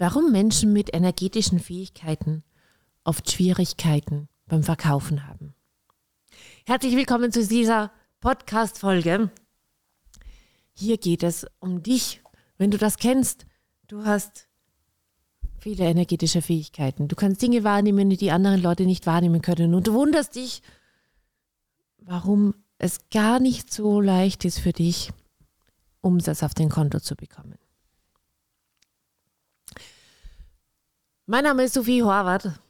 warum Menschen mit energetischen Fähigkeiten oft Schwierigkeiten beim Verkaufen haben. Herzlich willkommen zu dieser Podcast-Folge. Hier geht es um dich. Wenn du das kennst, du hast viele energetische Fähigkeiten. Du kannst Dinge wahrnehmen, die die anderen Leute nicht wahrnehmen können. Und du wunderst dich, warum es gar nicht so leicht ist für dich, Umsatz auf dein Konto zu bekommen. Mein Name ist Sophie Horvath.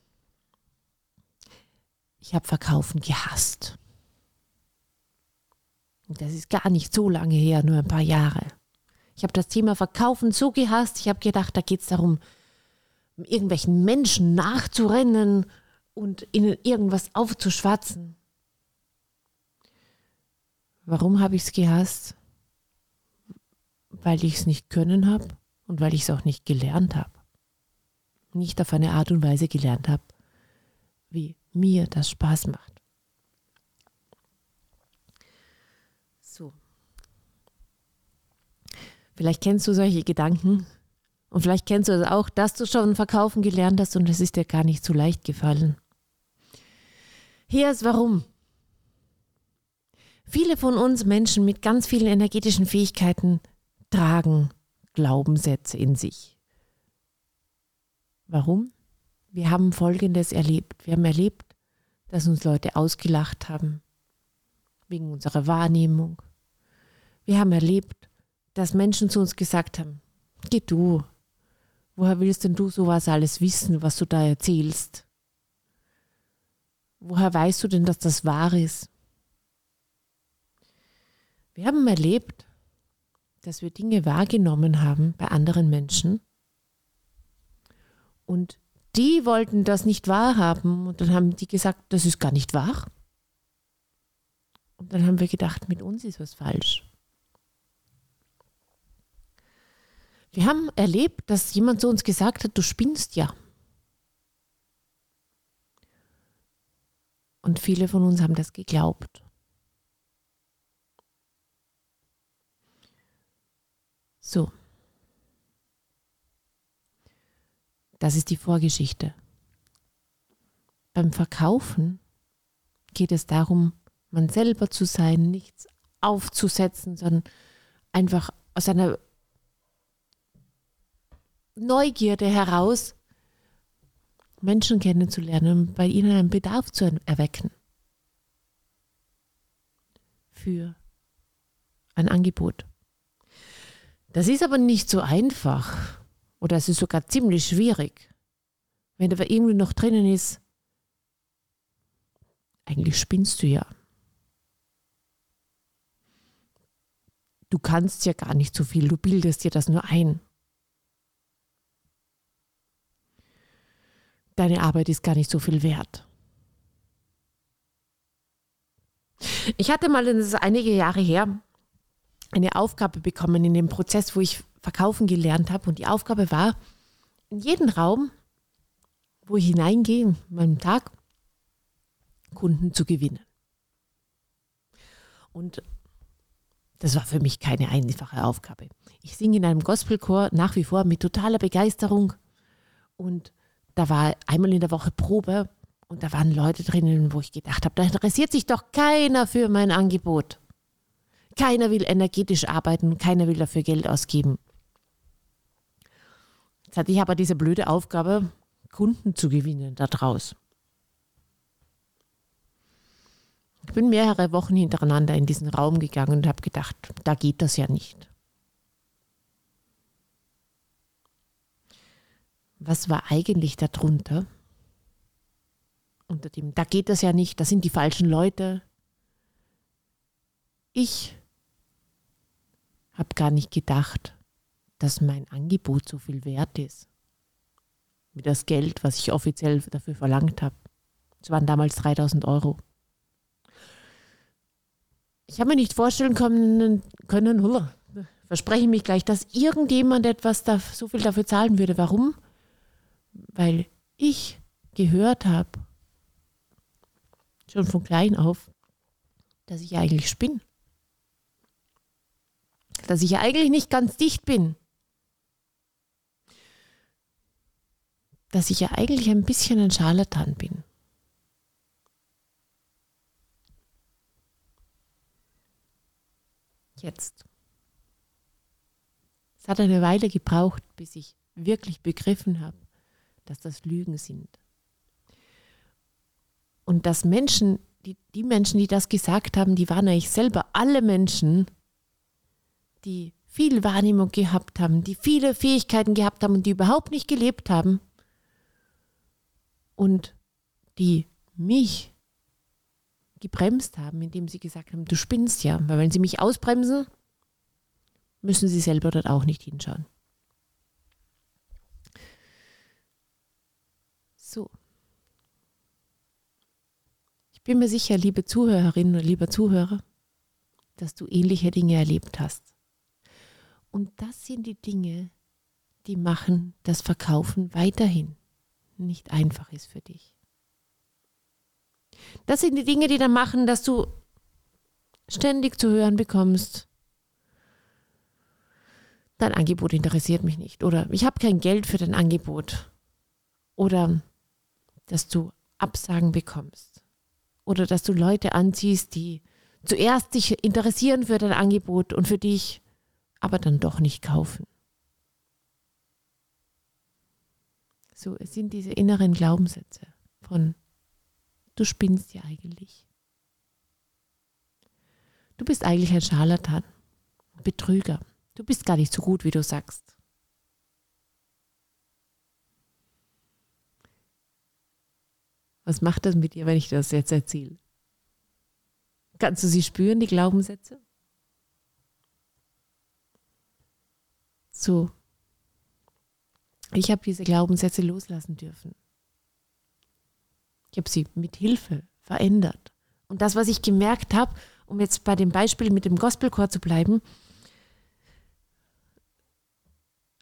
Ich habe Verkaufen gehasst. Und das ist gar nicht so lange her, nur ein paar Jahre. Ich habe das Thema Verkaufen so gehasst. Ich habe gedacht, da geht es darum, irgendwelchen Menschen nachzurennen und ihnen irgendwas aufzuschwatzen. Warum habe ich es gehasst? Weil ich es nicht können habe und weil ich es auch nicht gelernt habe nicht auf eine Art und Weise gelernt habe, wie mir das Spaß macht. So. Vielleicht kennst du solche Gedanken und vielleicht kennst du es auch, dass du schon verkaufen gelernt hast und es ist dir gar nicht so leicht gefallen. Hier ist warum. Viele von uns Menschen mit ganz vielen energetischen Fähigkeiten tragen Glaubenssätze in sich. Warum? Wir haben Folgendes erlebt. Wir haben erlebt, dass uns Leute ausgelacht haben, wegen unserer Wahrnehmung. Wir haben erlebt, dass Menschen zu uns gesagt haben, geh du, woher willst denn du sowas alles wissen, was du da erzählst? Woher weißt du denn, dass das wahr ist? Wir haben erlebt, dass wir Dinge wahrgenommen haben bei anderen Menschen, und die wollten das nicht wahrhaben. Und dann haben die gesagt, das ist gar nicht wahr. Und dann haben wir gedacht, mit uns ist was falsch. Wir haben erlebt, dass jemand zu uns gesagt hat, du spinnst ja. Und viele von uns haben das geglaubt. So. Das ist die Vorgeschichte. Beim Verkaufen geht es darum, man selber zu sein, nichts aufzusetzen, sondern einfach aus einer Neugierde heraus Menschen kennenzulernen und bei ihnen einen Bedarf zu erwecken für ein Angebot. Das ist aber nicht so einfach. Oder es ist sogar ziemlich schwierig. Wenn da irgendwie noch drinnen ist, eigentlich spinnst du ja. Du kannst ja gar nicht so viel, du bildest dir das nur ein. Deine Arbeit ist gar nicht so viel wert. Ich hatte mal, das ist einige Jahre her, eine Aufgabe bekommen in dem Prozess, wo ich verkaufen gelernt habe. Und die Aufgabe war, in jeden Raum, wo ich hineingehe, in meinem Tag, Kunden zu gewinnen. Und das war für mich keine einfache Aufgabe. Ich singe in einem Gospelchor nach wie vor mit totaler Begeisterung. Und da war einmal in der Woche Probe und da waren Leute drinnen, wo ich gedacht habe, da interessiert sich doch keiner für mein Angebot. Keiner will energetisch arbeiten, keiner will dafür Geld ausgeben. Jetzt hatte ich aber diese blöde Aufgabe, Kunden zu gewinnen daraus. Ich bin mehrere Wochen hintereinander in diesen Raum gegangen und habe gedacht, da geht das ja nicht. Was war eigentlich darunter? Unter dem, da geht das ja nicht, das sind die falschen Leute. Ich habe gar nicht gedacht, dass mein Angebot so viel wert ist. Wie das Geld, was ich offiziell dafür verlangt habe. Es waren damals 3000 Euro. Ich habe mir nicht vorstellen können, können hulla, verspreche mich gleich, dass irgendjemand etwas da, so viel dafür zahlen würde. Warum? Weil ich gehört habe, schon von klein auf, dass ich eigentlich spinne. Dass ich eigentlich nicht ganz dicht bin. dass ich ja eigentlich ein bisschen ein Scharlatan bin. Jetzt. Es hat eine Weile gebraucht, bis ich wirklich begriffen habe, dass das Lügen sind. Und dass Menschen, die, die Menschen, die das gesagt haben, die waren eigentlich selber alle Menschen, die viel Wahrnehmung gehabt haben, die viele Fähigkeiten gehabt haben und die überhaupt nicht gelebt haben und die mich gebremst haben, indem sie gesagt haben, du spinnst ja, weil wenn sie mich ausbremsen, müssen sie selber dort auch nicht hinschauen. So. Ich bin mir sicher, liebe Zuhörerinnen und lieber Zuhörer, dass du ähnliche Dinge erlebt hast. Und das sind die Dinge, die machen das Verkaufen weiterhin nicht einfach ist für dich. Das sind die Dinge, die dann machen, dass du ständig zu hören bekommst, dein Angebot interessiert mich nicht. Oder ich habe kein Geld für dein Angebot. Oder dass du Absagen bekommst. Oder dass du Leute anziehst, die zuerst sich interessieren für dein Angebot und für dich aber dann doch nicht kaufen. So, es sind diese inneren Glaubenssätze von du spinnst ja eigentlich. Du bist eigentlich ein Scharlatan, Betrüger. Du bist gar nicht so gut, wie du sagst. Was macht das mit dir, wenn ich das jetzt erzähle? Kannst du sie spüren, die Glaubenssätze? So. Ich habe diese Glaubenssätze loslassen dürfen. Ich habe sie mit Hilfe verändert. Und das, was ich gemerkt habe, um jetzt bei dem Beispiel mit dem Gospelchor zu bleiben,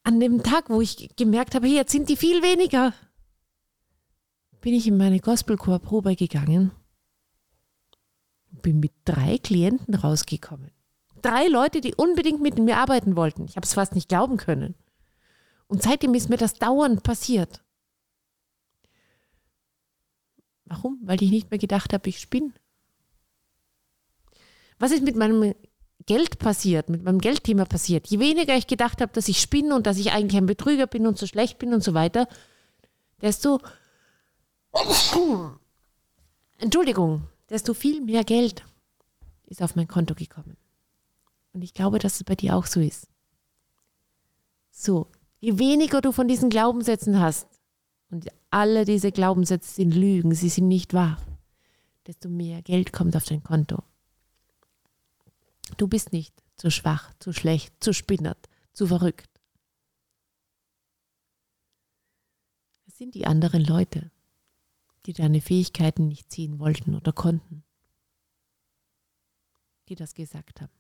an dem Tag, wo ich gemerkt habe, hey, jetzt sind die viel weniger, bin ich in meine Gospelchorprobe gegangen bin mit drei Klienten rausgekommen. Drei Leute, die unbedingt mit mir arbeiten wollten. Ich habe es fast nicht glauben können. Und seitdem ist mir das dauernd passiert. Warum? Weil ich nicht mehr gedacht habe, ich spinne. Was ist mit meinem Geld passiert, mit meinem Geldthema passiert? Je weniger ich gedacht habe, dass ich spinne und dass ich eigentlich ein Betrüger bin und so schlecht bin und so weiter, desto Entschuldigung, desto viel mehr Geld ist auf mein Konto gekommen. Und ich glaube, dass es bei dir auch so ist. So, je weniger du von diesen Glaubenssätzen hast, und alle diese Glaubenssätze sind Lügen, sie sind nicht wahr, desto mehr Geld kommt auf dein Konto. Du bist nicht zu schwach, zu schlecht, zu spinnert, zu verrückt. Es sind die anderen Leute, die deine Fähigkeiten nicht ziehen wollten oder konnten, die das gesagt haben.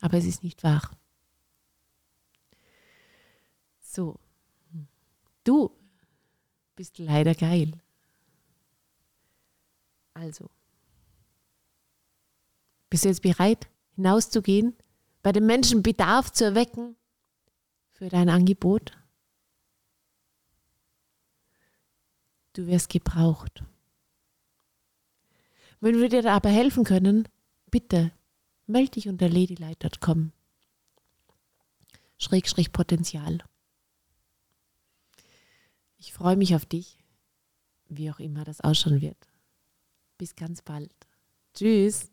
Aber es ist nicht wahr. So, du bist leider geil. Also, bist du jetzt bereit, hinauszugehen, bei den Menschen Bedarf zu erwecken für dein Angebot? Du wirst gebraucht. Wenn wir dir aber helfen können, bitte melde dich unter ladylight.com. Schrägstrich Potenzial. Ich freue mich auf dich, wie auch immer das ausschauen wird. Bis ganz bald. Tschüss.